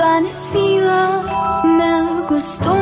desvanecida, me gustó.